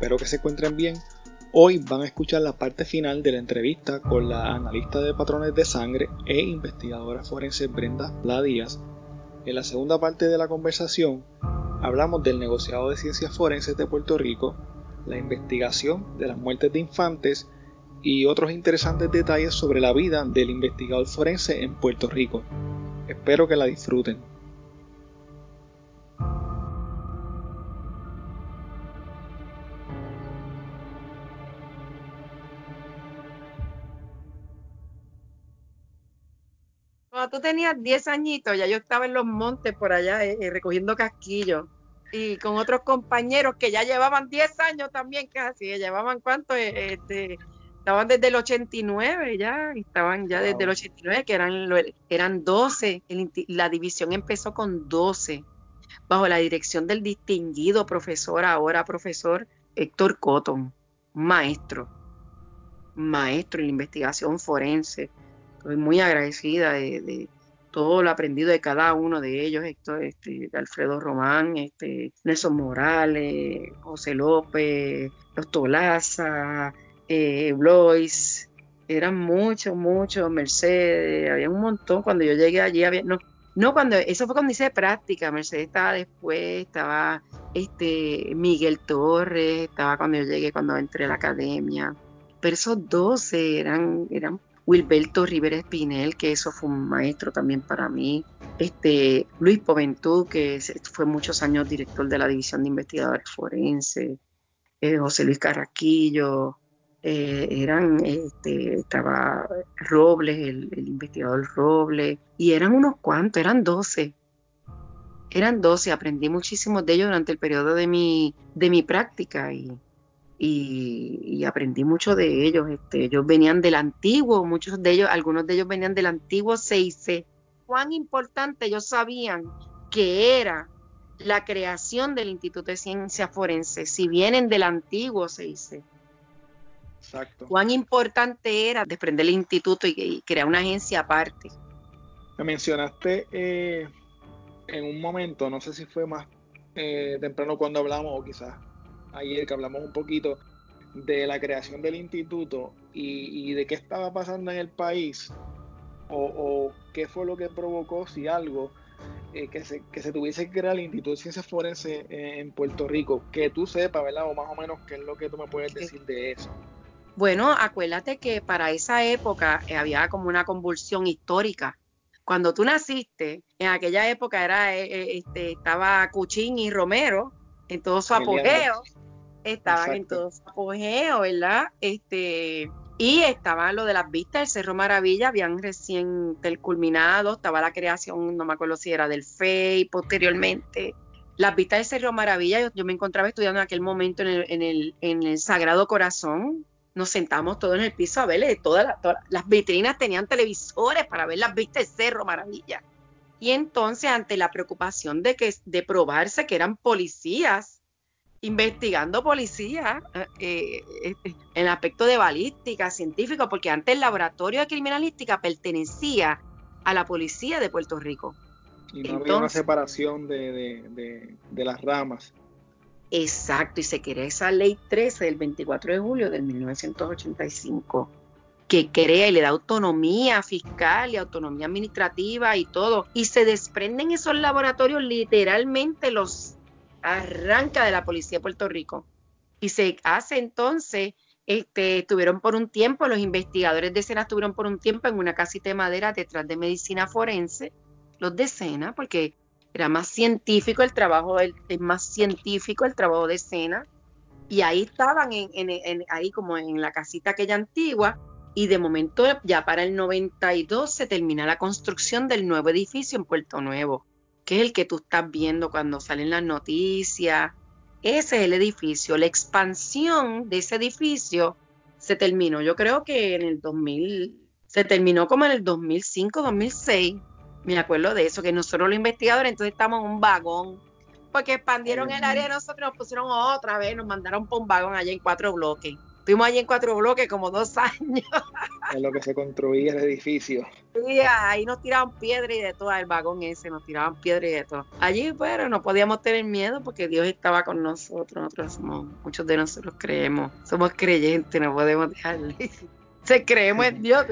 Espero que se encuentren bien. Hoy van a escuchar la parte final de la entrevista con la analista de patrones de sangre e investigadora forense Brenda La. En la segunda parte de la conversación hablamos del negociado de ciencias forenses de Puerto Rico, la investigación de las muertes de infantes y otros interesantes detalles sobre la vida del investigador forense en Puerto Rico. Espero que la disfruten. Tú tenías 10 añitos, ya yo estaba en los montes por allá eh, eh, recogiendo casquillos y con otros compañeros que ya llevaban 10 años también casi, llevaban cuánto, eh, este, estaban desde el 89 ya, estaban ya desde el 89 que eran, eran 12, la división empezó con 12 bajo la dirección del distinguido profesor, ahora profesor Héctor Cotton, maestro, maestro en la investigación forense, Estoy muy agradecida de, todo lo aprendido de cada uno de ellos, este, de Alfredo Román, este, Nelson Morales, José López, Los Tolaza, eh, Blois, eran muchos, muchos, Mercedes, había un montón. Cuando yo llegué allí, había, no, no cuando, eso fue cuando hice práctica, Mercedes estaba después, estaba este Miguel Torres, estaba cuando yo llegué, cuando entré a la academia. Pero esos 12 eran, eran Wilberto Rivera Espinel, que eso fue un maestro también para mí, este, Luis Poventú, que fue muchos años director de la División de Investigadores Forenses, eh, José Luis Carraquillo, eh, eran, este, estaba Robles, el, el, investigador Robles, y eran unos cuantos, eran 12. Eran 12, aprendí muchísimo de ellos durante el periodo de mi, de mi práctica y, y, aprendí mucho de ellos. Este, ellos venían del antiguo, muchos de ellos, algunos de ellos venían del antiguo CIC. Cuán importante ellos sabían que era la creación del Instituto de Ciencia Forense, si vienen del antiguo CIC. Exacto. Cuán importante era desprender el instituto y, crear una agencia aparte. Me mencionaste eh, en un momento, no sé si fue más eh, temprano cuando hablamos o quizás ayer que hablamos un poquito de la creación del instituto y, de qué estaba pasando en el país o, qué fue lo que provocó, si algo, eh, que, se, que se tuviese que crear el Instituto de Ciencias Forenses en Puerto Rico, que tú sepas, ¿verdad? O más o menos qué es lo que tú me puedes decir de eso. Bueno, acuérdate que para esa época eh, había como una convulsión histórica. Cuando tú naciste, en aquella época era, eh, este, estaba Cuchín y Romero en todo su apogeo estaban en todo su apogeo, ¿verdad? Este, y estaba lo de las vistas del Cerro Maravilla, habían recién culminado, estaba la creación, no me acuerdo si era del FEI, posteriormente. Las vistas del Cerro Maravilla, yo, me encontraba estudiando en aquel momento en el, en el, en el Sagrado Corazón, nos sentamos todos en el piso a verle, todas, las vitrinas tenían televisores para ver las vistas del Cerro Maravilla. Y entonces, ante la preocupación de que de probarse que eran policías investigando policía eh, eh, este, en el aspecto de balística, científico, porque antes el laboratorio de criminalística pertenecía a la policía de Puerto Rico. Y no había una separación de, de, las ramas. Exacto, y se crea esa ley 13 del 24 de julio del 1985 que crea y le da autonomía fiscal y autonomía administrativa y todo. Y se desprenden esos laboratorios literalmente los arranca de la policía de Puerto Rico. Y se hace entonces, este, estuvieron por un tiempo, los investigadores de Sena estuvieron por un tiempo en una casita de madera detrás de medicina forense, los de Sena, porque era más científico el trabajo, es más científico el trabajo de Sena. Y ahí estaban, en, ahí como en la casita aquella antigua, y de momento ya para el 92 se termina la construcción del nuevo edificio en Puerto Nuevo que es el que tú estás viendo cuando salen las noticias. Ese es el edificio. La expansión de ese edificio se terminó, yo creo que en el 2000, se terminó como en el 2005, 2006. Me acuerdo de eso, que nosotros los investigadores entonces estamos en un vagón, porque expandieron el área de nosotros, nos pusieron otra vez, nos mandaron por un vagón allá en cuatro bloques. Estuvimos allí en cuatro bloques como dos años. en lo que se construía el edificio. Sí, ahí nos tiraban piedra y de todo, el vagón ese, nos tiraban piedra y de todo. Allí, pero no podíamos tener miedo porque Dios estaba con nosotros. Nosotros somos, muchos de nosotros creemos, somos creyentes, no podemos dejarle. Se creemos en Dios.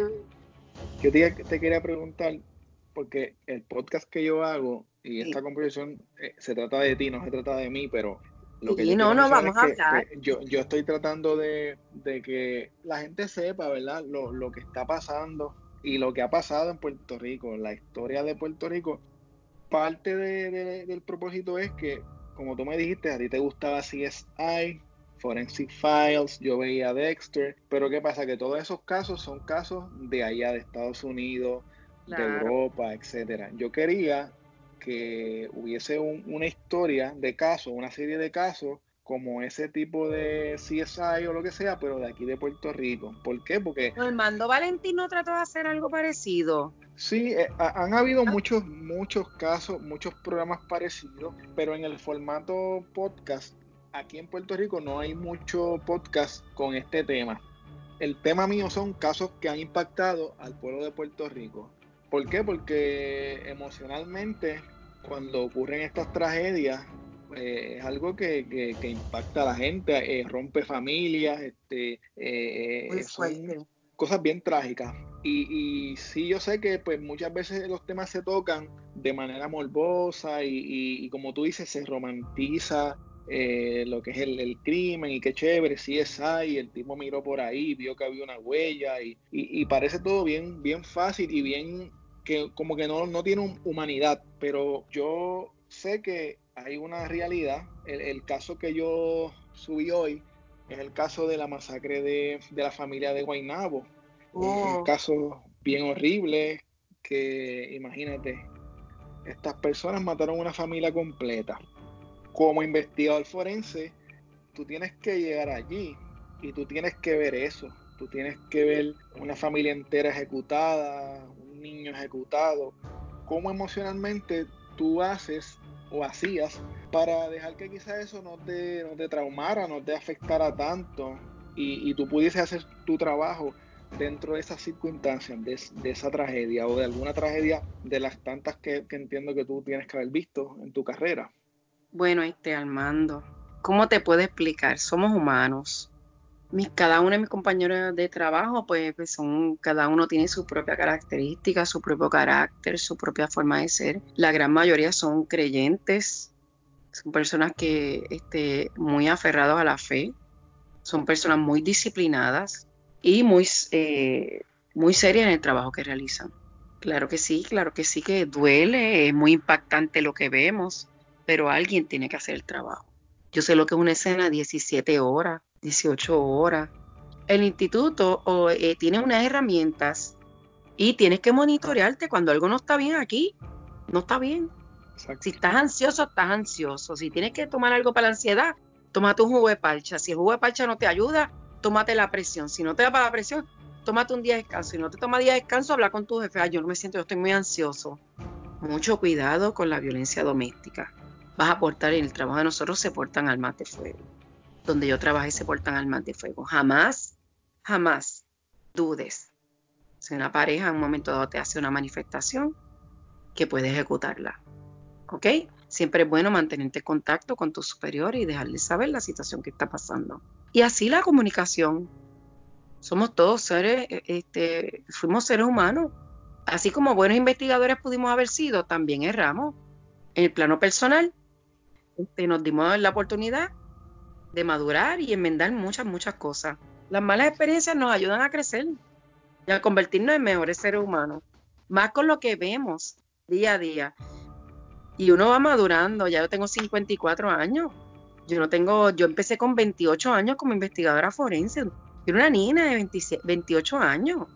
Yo te, te quería preguntar, porque el podcast que yo hago y esta conversación eh, se trata de ti, no se trata de mí, pero lo que no, no vamos a hablar. yo, yo estoy tratando de, que la gente sepa, ¿verdad? Lo, lo que está pasando y lo que ha pasado en Puerto Rico, la historia de Puerto Rico. Parte de, del propósito es que, como tú me dijiste, a ti te gustaba CSI, Forensic Files, yo veía Dexter, pero ¿qué pasa? Que todos esos casos son casos de allá, de Estados Unidos, de Europa, etcétera. Yo quería que hubiese una historia de casos, una serie de casos como ese tipo de CSI o lo que sea, pero de aquí de Puerto Rico. ¿Por qué? Porque... Armando Valentín no trató de hacer algo parecido. Sí, eh, han habido muchos, muchos casos, muchos programas parecidos, pero en el formato podcast, aquí en Puerto Rico no hay mucho podcast con este tema. El tema mío son casos que han impactado al pueblo de Puerto Rico. ¿Por qué? Porque emocionalmente, cuando ocurren estas tragedias, eh, es algo que, impacta a la gente, eh, rompe familias, este, eh, son cosas bien trágicas. Y, y, sí, yo sé que pues muchas veces los temas se tocan de manera morbosa y, como tú dices, se romantiza lo que es el, crimen y qué chévere, sí es ahí, el tipo miró por ahí, vio que había una huella y, y, parece todo bien, bien fácil y bien que como que no, no tiene humanidad, pero yo sé que hay una realidad. El, caso que yo subí hoy es el caso de la masacre de, la familia de Guainabo. Un caso bien horrible que, imagínate, estas personas mataron una familia completa. Como investigador forense, tú tienes que llegar allí y tú tienes que ver eso. Tú tienes que ver una familia entera ejecutada, niño ejecutado, cómo emocionalmente tú haces o hacías para dejar que quizás eso no te, no te traumara, no te afectara tanto y, tú pudieses hacer tu trabajo dentro de esas circunstancias, de, esa tragedia o de alguna tragedia de las tantas que, que, entiendo que tú tienes que haber visto en tu carrera. Bueno, este Armando, ¿cómo te puedo explicar? Somos humanos mis, cada uno de mis compañeros de trabajo, pues, pues, son, cada uno tiene su propia característica, su propio carácter, su propia forma de ser. La gran mayoría son creyentes, son personas que este, muy aferrados a la fe, son personas muy disciplinadas y muy, eh, muy serias en el trabajo que realizan. Claro que sí, claro que sí que duele, es muy impactante lo que vemos, pero alguien tiene que hacer el trabajo. Yo sé lo que es una escena 17 horas, 18 horas. El instituto eh, tiene unas herramientas y tienes que monitorearte cuando algo no está bien aquí, no está bien. Si estás ansioso, estás ansioso. Si tienes que tomar algo para la ansiedad, tómate un jugo de parcha. Si el jugo de parcha no te ayuda, tómate la presión. Si no te da para la presión, tómate un día de descanso. Si no te toma día de descanso, habla con tu jefe. yo no me siento, yo estoy muy ansioso. Mucho cuidado con la violencia doméstica. Vas a aportar, en el trabajo de nosotros se portan armas de fuego donde yo trabajé se portan armas de fuego. Jamás, jamás dudes. Si una pareja en un momento dado te hace una manifestación, que puede ejecutarla. ¿Ok? Siempre es bueno mantenerte en contacto con tu superior y dejarle saber la situación que está pasando. Y así la comunicación. Somos todos seres, este, fuimos seres humanos. Así como buenos investigadores pudimos haber sido, también erramos. En el plano personal, este, nos dimos la oportunidad de madurar y enmendar muchas, muchas cosas. Las malas experiencias nos ayudan a crecer y a convertirnos en mejores seres humanos, más con lo que vemos día a día. Y uno va madurando, ya yo tengo 54 años. Yo no tengo, yo empecé con 28 años como investigadora forense. Yo era una niña de 28 años.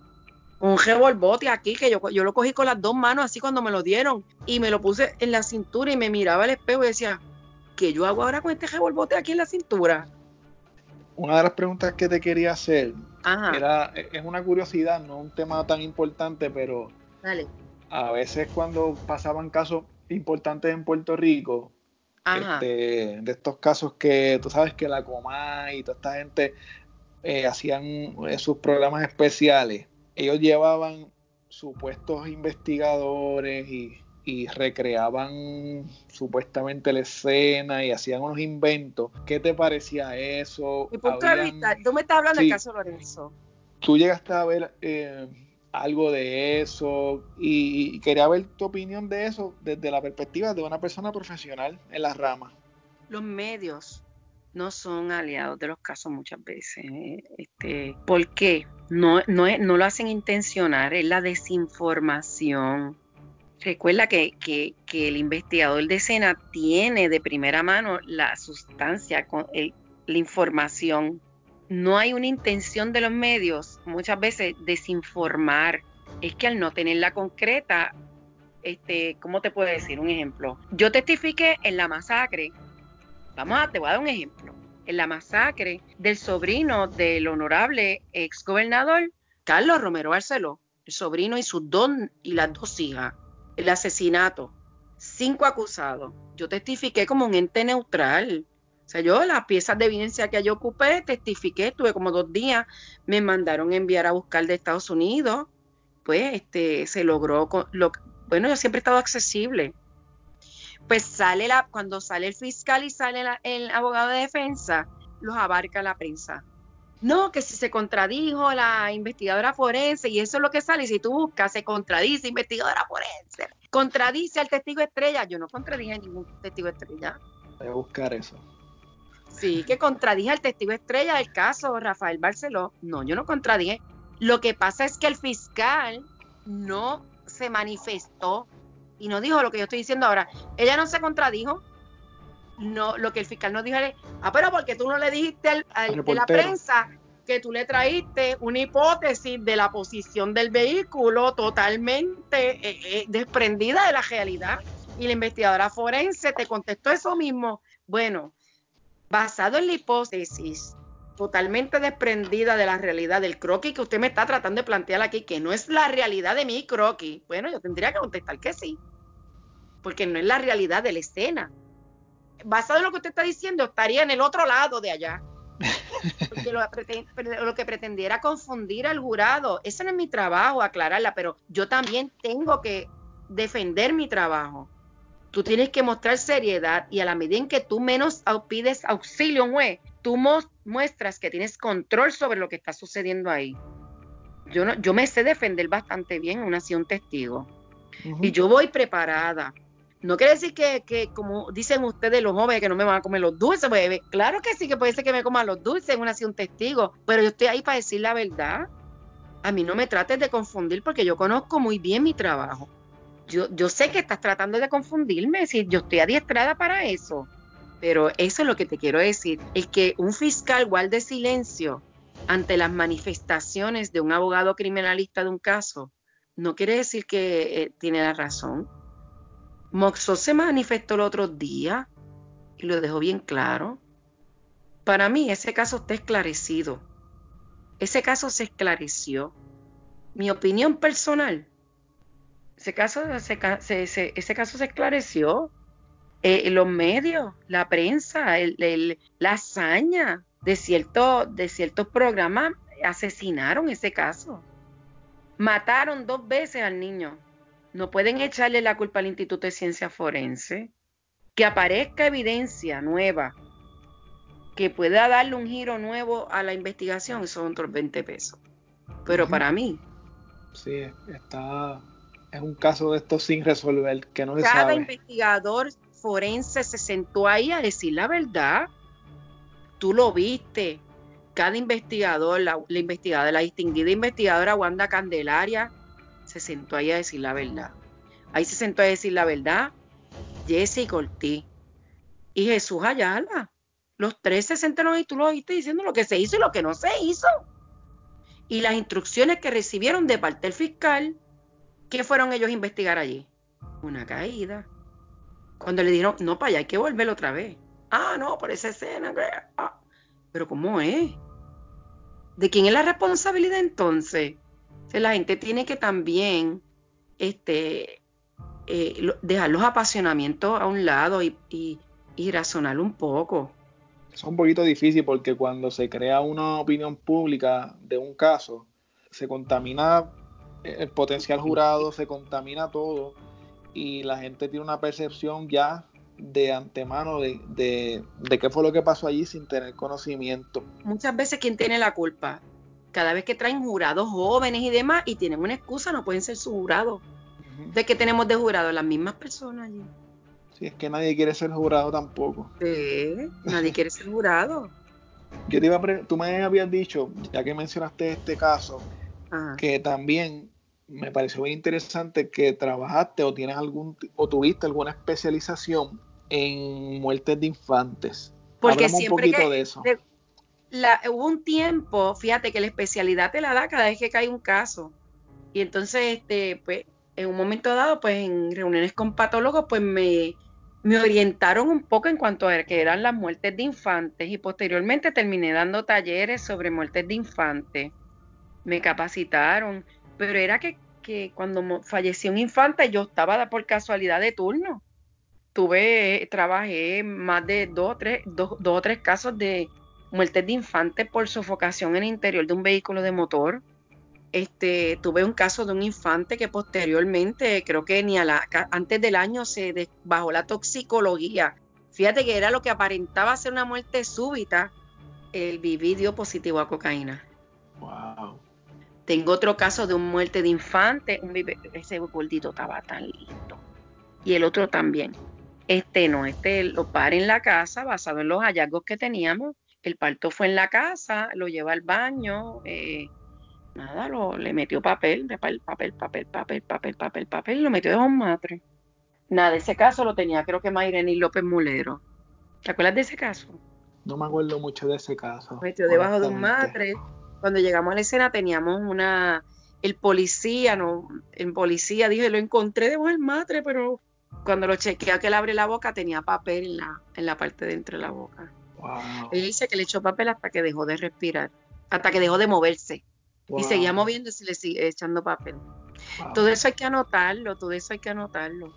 Un revolbote aquí que yo, yo lo cogí con las dos manos así cuando me lo dieron y me lo puse en la cintura y me miraba al espejo y decía, ¿qué yo hago ahora con este revolvote aquí en la cintura? Una de las preguntas que te quería hacer era, es una curiosidad, no un tema tan importante, pero a veces cuando pasaban casos importantes en Puerto Rico, este, de estos casos que tú sabes que la Coma y toda esta gente eh, hacían eh, sus programas especiales ellos llevaban supuestos investigadores y, recreaban supuestamente la escena y hacían unos inventos. ¿Qué te parecía eso? Mi punto de vista, tú me estás hablando del caso Lorenzo. Tú llegaste a ver eh, algo de eso y, quería ver tu opinión de eso desde la perspectiva de una persona profesional en la rama. Los medios no son aliados de los casos muchas veces. Este, ¿Por qué? No, no, no lo hacen intencionar, es la desinformación. Recuerda que, el investigador de escena tiene de primera mano la sustancia, la información no hay una intención de los medios muchas veces desinformar. Es que al no tenerla concreta, este, ¿cómo te puedo decir? Un ejemplo. Yo testifiqué en la masacre. Vamos a, te voy a dar un ejemplo. En la masacre del sobrino del honorable ex gobernador Carlos Romero Barceló, el sobrino y sus dos y las dos hijas. El asesinato. Cinco acusados. Yo testifiqué como un ente neutral sea, yo las piezas de evidencia que yo ocupé, testifiqué, tuve como dos días, me mandaron enviar a buscar de Estados Unidos, pues este, se logró, lo, bueno, yo siempre he estado accesible. Pues sale la, cuando sale el fiscal y sale el abogado de defensa, los abarca la prensa. No, que si se contradijo la investigadora forense y eso es lo que sale, y si tú buscas, se contradice investigadora forense, contradice al testigo estrella. Yo no contradije a ningún testigo estrella. Voy a buscar eso. Sí, que contradije al testigo estrella del caso, Rafael Barceló. No, yo no contradije. Lo que pasa es que el fiscal no se manifestó y no dijo lo que yo estoy diciendo ahora. Ella no se contradijo. No, lo que el fiscal no dijo es, ah, pero porque tú no le dijiste al, de la prensa que tú le traíste una hipótesis de la posición del vehículo totalmente eh, eh, desprendida de la realidad. Y la investigadora forense te contestó eso mismo. Bueno, basado en la hipótesis totalmente desprendida de la realidad del croquis que usted me está tratando de plantear aquí, que no es la realidad de mi croquis, bueno, yo tendría que contestar que sí, porque no es la realidad de la escena. Basado en lo que usted está diciendo, estaría en el otro lado de allá. Porque lo, lo que pretendiera confundir al jurado, ese no es mi trabajo, aclararla, pero yo también tengo que defender mi trabajo. Tú tienes que mostrar seriedad y a la medida en que tú menos pides auxilio, juez, tú muestras que tienes control sobre lo que está sucediendo ahí. Yo, no, yo me sé defender bastante bien una un testigo. Y yo voy preparada. No quiere decir que, como dicen ustedes los jóvenes, que no me van a comer los dulces. Pues, claro que sí, que puede ser que me coman los dulces en una un testigo. Pero yo estoy ahí para decir la verdad. A mí no me trates de confundir porque yo conozco muy bien mi trabajo yo, sé que estás tratando de confundirme, si yo estoy adiestrada para eso. Pero eso es lo que te quiero decir, el que un fiscal guarde silencio ante las manifestaciones de un abogado criminalista de un caso, no quiere decir que eh, tiene la razón. Moxo se manifestó el otro día y lo dejó bien claro. Para mí ese caso está esclarecido. Ese caso se esclareció. Mi opinión personal ese caso, se, esclareció. Eh, los medios, la prensa, la hazaña de, de ciertos programas asesinaron ese caso. Mataron dos veces al niño. No pueden echarle la culpa al Instituto de Ciencia Forense. Que aparezca evidencia nueva que pueda darle un giro nuevo a la investigación, son otros 20 pesos. Pero para mí. Sí, está es un caso de esto sin resolver, que no se Cada investigador forense se sentó ahí a decir la verdad. Tú lo viste. Cada investigador, la, investigadora, la distinguida investigadora Wanda Candelaria, se sentó ahí a decir la verdad. Ahí se sentó a decir la verdad Jesse Cortí y Jesús Ayala. Los tres se sentaron y tú lo viste diciendo lo que se hizo y lo que no se hizo. Y las instrucciones que recibieron de parte del fiscal ¿Qué fueron ellos a investigar allí? Una caída. Cuando le dijeron, no, para allá hay que volverlo otra vez. Ah, no, por esa escena. Ah. Pero ¿cómo es? ¿De quién es la responsabilidad entonces? La gente tiene que también este, eh, dejar los apasionamientos a un lado y, y razonar un poco. Es un poquito difícil porque cuando se crea una opinión pública de un caso, se contamina el potencial jurado, se contamina todo y la gente tiene una percepción ya de antemano de, de, qué fue lo que pasó allí sin tener conocimiento. Muchas veces, ¿quién tiene la culpa? Cada vez que traen jurados jóvenes y demás y tienen una excusa, no pueden ser su jurado. ¿De qué tenemos de jurado? Las mismas personas allí. Sí, es que nadie quiere ser jurado tampoco. Sí, nadie quiere ser jurado. Yo te iba a tú me habías dicho, ya que mencionaste este caso, que también me pareció muy interesante que trabajaste o tienes algún o tuviste alguna especialización en muertes de infantes. Porque siempre un poquito de eso. Hubo un tiempo, fíjate que la especialidad te la da cada vez que cae un caso. Y entonces, este, pues, en un momento dado, pues en reuniones con patólogos, pues me, me orientaron un poco en cuanto a que eran las muertes de infantes y posteriormente terminé dando talleres sobre muertes de infantes. Me capacitaron pero era que, cuando falleció un infante yo estaba por casualidad de turno. Tuve, trabajé más de dos o tres, dos, o tres casos de muertes de infantes por sofocación en el interior de un vehículo de motor. Este, tuve un caso de un infante que posteriormente, creo que ni a la, antes del año se bajó la toxicología. Fíjate que era lo que aparentaba ser una muerte súbita, el vividio positivo a cocaína. Wow. Tengo otro caso de un muerte de infante, un ese gordito estaba tan lindo. Y el otro también. Este no, este lo para en la casa basado en los hallazgos que teníamos. El parto fue en la casa, lo lleva al baño, eh, nada, lo, le metió papel, papel, papel, papel, papel, papel, papel, papel, y lo metió debajo de un matre. Nada, ese caso lo tenía creo que Mayreni López Mulero. ¿Te acuerdas de ese caso? No me acuerdo mucho de ese caso. Metió debajo de un matre cuando llegamos a la escena teníamos una, el policía, no, el policía dijo, lo encontré debajo del matre, pero cuando lo chequea que él abre la boca tenía papel en la, en la parte de dentro de la boca. Wow. Ella dice que le echó papel hasta que dejó de respirar, hasta que dejó de moverse. Y seguía moviéndose y le sigue echando papel. Todo eso hay que anotarlo, todo eso hay que anotarlo.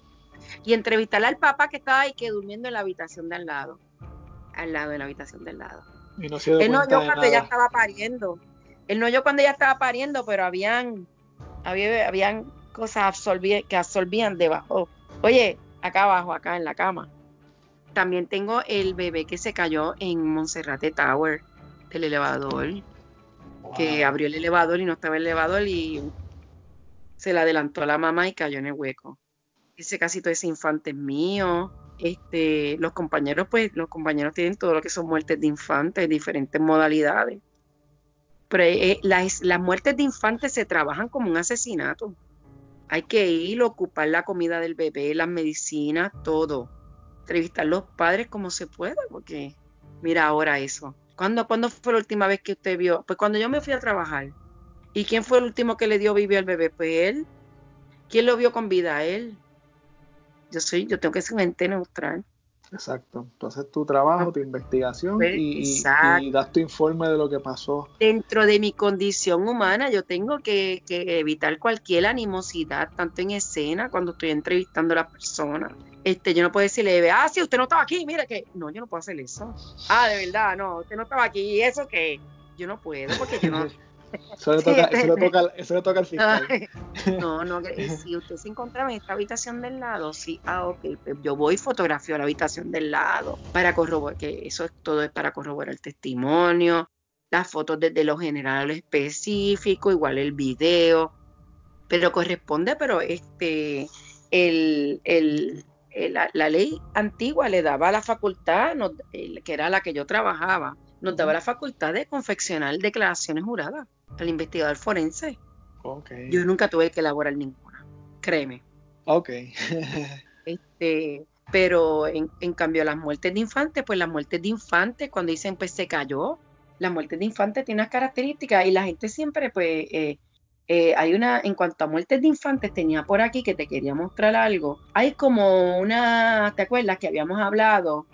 Y entrevistarle al papá que estaba ahí que durmiendo en la habitación de al lado. Al lado de la habitación del lado. Y no se Él no yo cuando ella estaba pariendo. Él no yo cuando ella estaba pariendo, pero habían, había, habían cosas que absorbían debajo. Oye, acá abajo, acá en la cama. También tengo el bebé que se cayó en Monserrate Tower, el elevador. Que abrió el elevador y no estaba el elevador y se le adelantó a la mamá y cayó en el hueco. Ese casi todo ese infante es mío. Este, los compañeros, pues, los compañeros tienen todo lo que son muertes de infantes, diferentes modalidades. Pero eh, eh, las, muertes de infantes se trabajan como un asesinato. Hay que ir, ocupar la comida del bebé, las medicinas, todo. Entrevistar a los padres como se pueda, porque mira ahora eso. ¿Cuándo, ¿Cuándo fue la última vez que usted vio? Pues cuando yo me fui a trabajar. ¿Y quién fue el último que le dio vivir al bebé? Pues él. ¿Quién lo vio con vida? Él. Yo soy, yo tengo que ser un ente neutral. Exacto. Entonces tu trabajo, tu investigación pues, y, das tu informe de lo que pasó. Dentro de mi condición humana, yo tengo que, evitar cualquier animosidad, tanto en escena, cuando estoy entrevistando a la persona. Este, yo no puedo decirle, ah, sí, usted no estaba aquí, mire que. No, yo no puedo hacer eso. Ah, de verdad, no, usted no estaba aquí. ¿Y eso que Yo no puedo, porque yo no. Eso le toca, eso le toca, eso le toca al fiscal. No, no, si usted se encontraba en esta habitación del lado, sí, ah, ok, pues yo voy y fotografío la habitación del lado para corroborar, que eso es, todo es para corroborar el testimonio, las fotos desde lo general a lo específico, igual el video, pero corresponde, pero este, el, el, la, la, ley antigua le daba la facultad, que era la que yo trabajaba, nos daba la facultad de confeccionar declaraciones juradas al investigador forense. Yo nunca tuve que elaborar ninguna, créeme. Ok. este, pero en, cambio las muertes de infantes, pues las muertes de infantes, cuando dicen pues se cayó, las muertes de infantes tienen unas características y la gente siempre pues eh, eh, hay una, en cuanto a muertes de infantes, tenía por aquí que te quería mostrar algo. Hay como una, ¿te acuerdas que habíamos hablado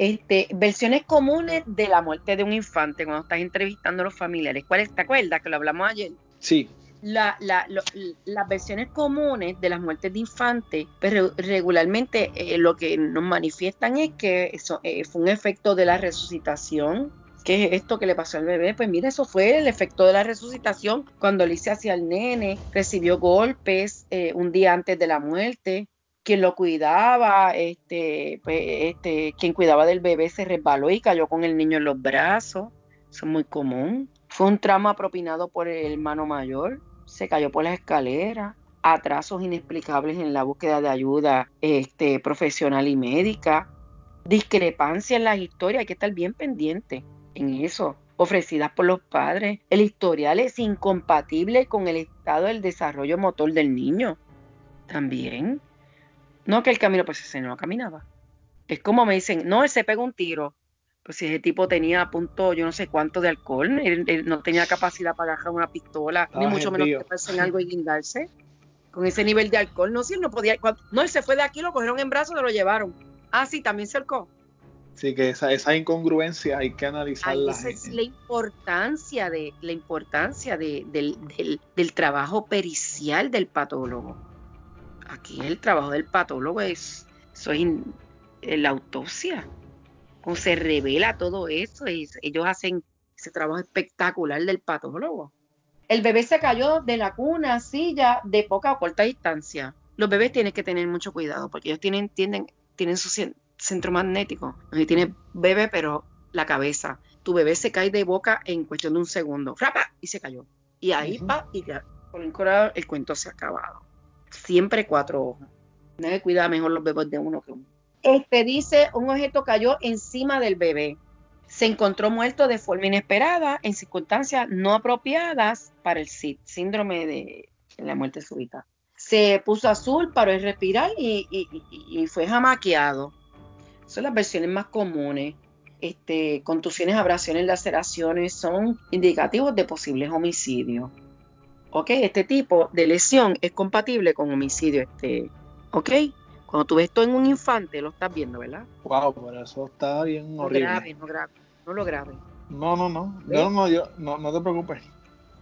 este, versiones comunes de la muerte de un infante cuando estás entrevistando a los familiares. ¿Cuáles te acuerdas que lo hablamos ayer? Sí. La, las versiones comunes de las muertes de infantes, pero pues, regularmente eh, lo que nos manifiestan es que eso, eh, fue un efecto de la resucitación, ¿Qué es esto que le pasó al bebé? Pues mira, eso fue el efecto de la resucitación. Cuando Alicia hacia el nene, recibió golpes eh, un día antes de la muerte. Quien lo cuidaba, este, pues, este, quien cuidaba del bebé se resbaló y cayó con el niño en los brazos. Eso es muy común. Fue un trauma propinado por el hermano mayor. Se cayó por la escalera. Atrasos inexplicables en la búsqueda de ayuda este, profesional y médica. Discrepancia en las historias. Hay que estar bien pendiente en eso, ofrecidas por los padres. El historial es incompatible con el estado del desarrollo motor del niño. También. No que el camino, pues ese no caminaba. Es como me dicen, no, él se pegó un tiro. Pues si ese tipo tenía a punto, yo no sé cuánto de alcohol, él, no tenía capacidad para agarrar una pistola, ni mucho menos que en algo y guindarse. Con ese nivel de alcohol, no, si él no podía. no, él se fue de aquí, lo cogieron en brazos y lo llevaron. Ah, sí, también se ahorcó. Sí, que esa, esa incongruencia hay que analizarla. Esa es la importancia, de, la importancia de, del, del, trabajo pericial del patólogo. Aquí el trabajo del patólogo es, soy la autopsia. Cómo se revela todo eso. ellos hacen ese trabajo espectacular del patólogo. El bebé se cayó de la cuna, silla, de poca o corta distancia. Los bebés tienen que tener mucho cuidado porque ellos tienen, tienden, tienen su centro magnético. Ahí tiene bebé, pero la cabeza. Tu bebé se cae de boca en cuestión de un segundo. ¡Rapa! Y se cayó. Y ahí va, y ya, por el corazón, el cuento se ha acabado. Siempre cuatro ojos. Nadie cuida mejor los bebés de uno que uno. Este dice, un objeto cayó encima del bebé. Se encontró muerto de forma inesperada en circunstancias no apropiadas para el síndrome de la muerte súbita. Se puso azul, paró de respirar y, y fue jamaqueado son las versiones más comunes. Este, contusiones, abrasiones, laceraciones son indicativos de posibles homicidios. ¿Ok? Este tipo de lesión es compatible con homicidio. Este, ¿Ok? Cuando tú ves esto en un infante, lo estás viendo, ¿verdad? Wow, por eso está bien no horrible. Grave, no grave, no lo grave. No, no, no. No, no, yo, no, no te preocupes.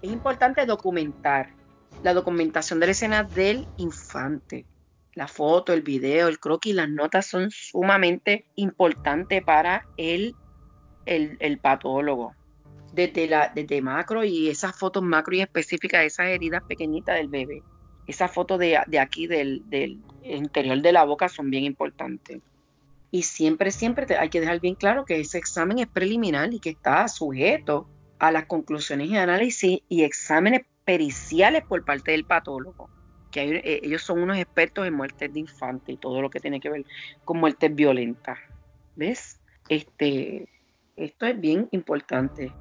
Es importante documentar la documentación de la escena del infante la foto, el video, el croquis, las notas son sumamente importantes para el, el, patólogo. Desde, la, desde macro y esas fotos macro y específicas de esas heridas pequeñitas del bebé. Esas fotos de, aquí del, del, interior de la boca son bien importantes. Y siempre, siempre hay que dejar bien claro que ese examen es preliminar y que está sujeto a las conclusiones y análisis y exámenes periciales por parte del patólogo que eh, ellos son unos expertos en muertes de infantes y todo lo que tiene que ver con muertes violentas. ¿Ves? Este, esto es bien importante.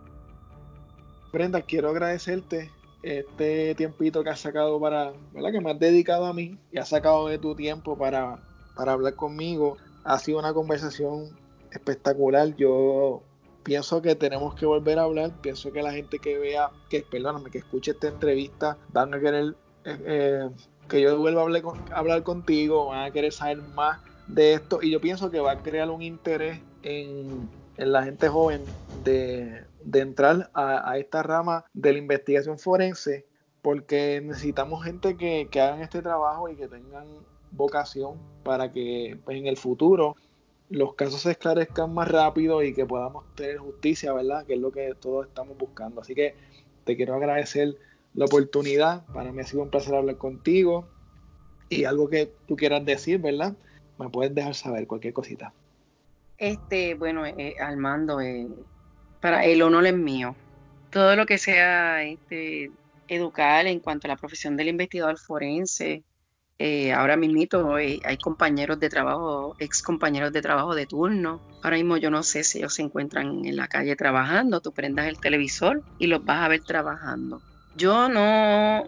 Brenda, quiero agradecerte este tiempito que has sacado para, ¿verdad? Que me has dedicado a mí y has sacado de tu tiempo para, para hablar conmigo. Ha sido una conversación espectacular. Yo pienso que tenemos que volver a hablar. Pienso que la gente que vea, que perdóname, que escuche esta entrevista, van a querer eh, que yo vuelva a hablar, contigo, van a querer saber más de esto y yo pienso que va a crear un interés en, la gente joven de, entrar a, esta rama de la investigación forense porque necesitamos gente que, que hagan este trabajo y que tengan vocación para que pues, en el futuro los casos se esclarezcan más rápido y que podamos tener justicia, ¿verdad? Que es lo que todos estamos buscando. Así que te quiero agradecer la oportunidad. Para mí ha sido un placer hablar contigo. Y algo que tú quieras decir, ¿verdad? Me puedes dejar saber cualquier cosita. Este, bueno, eh, Armando, eh, para el honor es mío. Todo lo que sea este, educar en cuanto a la profesión del investigador forense, eh, ahora mismo eh, hay compañeros de trabajo, ex compañeros de trabajo de turno. Ahora mismo yo no sé si ellos se encuentran en la calle trabajando. Tú prendas el televisor y los vas a ver trabajando. Yo no,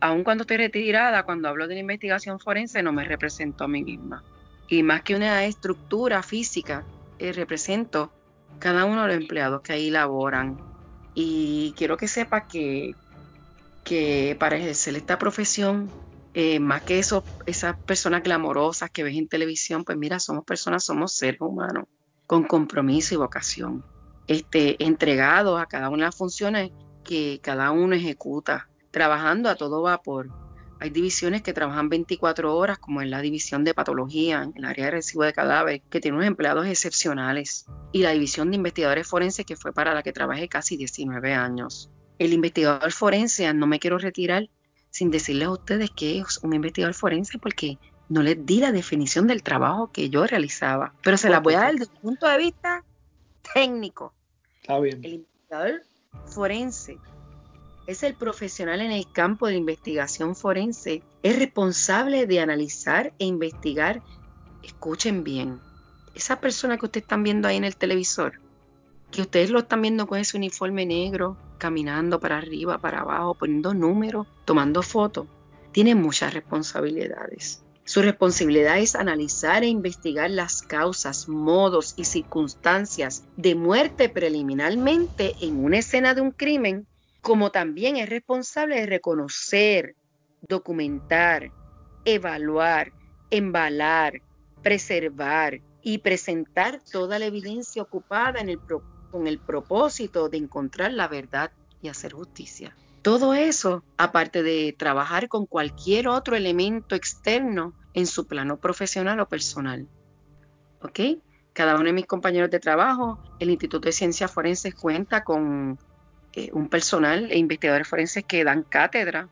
aun cuando estoy retirada, cuando hablo de la investigación forense, no me represento a mí misma. Y más que una estructura física, eh, represento cada uno de los empleados que ahí laboran. Y quiero que sepa que, que para ejercer esta profesión, eh, más que eso, esas personas glamorosas que ves en televisión, pues mira, somos personas, somos seres humanos, con compromiso y vocación, este, entregados a cada una de las funciones que cada uno ejecuta, trabajando a todo vapor Hay divisiones que trabajan 24 horas, como en la división de patología, en el área de recibo de cadáveres, que tiene unos empleados excepcionales. Y la división de investigadores forenses, que fue para la que trabajé casi 19 años. El investigador forense, no me quiero retirar sin decirles a ustedes que es un investigador forense porque no les di la definición del trabajo que yo realizaba, pero se la voy a dar desde el punto de vista técnico. Está bien. El investigador forense. Es el profesional en el campo de investigación forense, es responsable de analizar e investigar, escuchen bien, esa persona que ustedes están viendo ahí en el televisor, que ustedes lo están viendo con ese uniforme negro, caminando para arriba, para abajo, poniendo números, tomando fotos, tiene muchas responsabilidades. Su responsabilidad es analizar e investigar las causas, modos y circunstancias de muerte preliminarmente en una escena de un crimen como también es responsable de reconocer, documentar, evaluar, embalar, preservar y presentar toda la evidencia ocupada con el propósito de encontrar la verdad y hacer justicia. Todo eso, aparte de trabajar con cualquier otro elemento externo en su plano profesional o personal. ¿Ok? Cada uno de mis compañeros de trabajo, el Instituto de Ciencias Forenses cuenta con eh, un personal e investigadores forenses que dan cátedra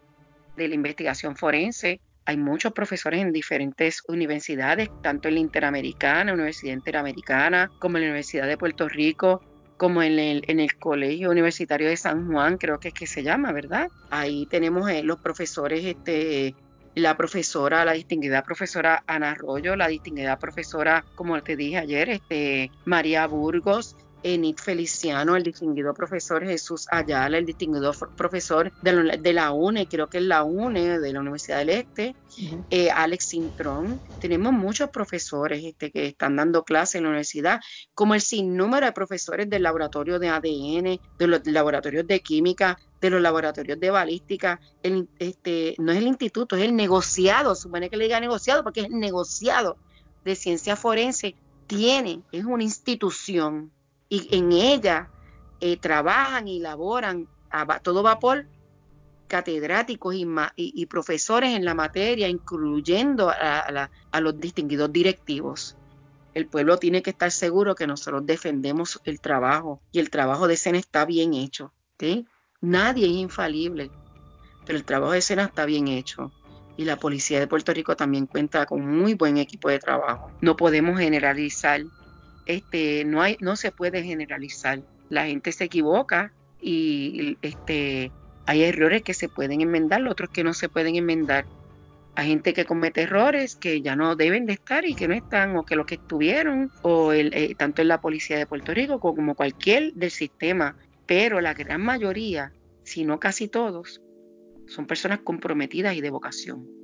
de la investigación forense. Hay muchos profesores en diferentes universidades, tanto en la Interamericana, Universidad Interamericana, como en la Universidad de Puerto Rico, como en el, en el Colegio Universitario de San Juan, creo que es que se llama, ¿verdad? Ahí tenemos eh, los profesores, este, la profesora, la distinguida profesora Ana Arroyo, la distinguida profesora, como te dije ayer, este, María Burgos, Enid Feliciano, el distinguido profesor Jesús Ayala, el distinguido profesor de la UNE, creo que es la UNE de la Universidad del Este, eh, Alex Sintrón. Tenemos muchos profesores este, que están dando clases en la universidad, como el sinnúmero de profesores del laboratorio de ADN, de los laboratorios de química, de los laboratorios de balística. El, este, no es el instituto, es el negociado, supone que le diga negociado porque es el negociado de ciencia forense. Tiene, es una institución y en ella eh, trabajan y laboran a todo vapor catedráticos y, profesores en la materia, incluyendo a, los distinguidos directivos. El pueblo tiene que estar seguro que nosotros defendemos el trabajo y el trabajo de SENA está bien hecho. Nadie es infalible, pero el trabajo de SENA está bien hecho. Y la policía de Puerto Rico también cuenta con muy buen equipo de trabajo. No podemos generalizar este, no, hay, no se puede generalizar. La gente se equivoca y este, hay errores que se pueden enmendar, otros que no se pueden enmendar. Hay gente que comete errores que ya no deben de estar y que no están, o que los que estuvieron, o el, eh, tanto en la policía de Puerto Rico como cualquier del sistema. Pero la gran mayoría, si no casi todos, son personas comprometidas y de vocación.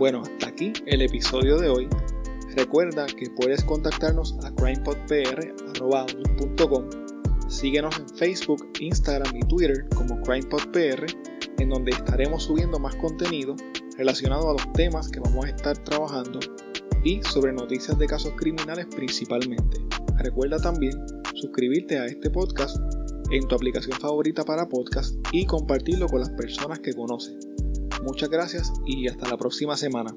Bueno, hasta aquí el episodio de hoy. Recuerda que puedes contactarnos a crimepodpr.com. Síguenos en Facebook, Instagram y Twitter como CrimePodPR, en donde estaremos subiendo más contenido relacionado a los temas que vamos a estar trabajando y sobre noticias de casos criminales principalmente. Recuerda también suscribirte a este podcast en tu aplicación favorita para podcast y compartirlo con las personas que conoces. Muchas gracias y hasta la próxima semana.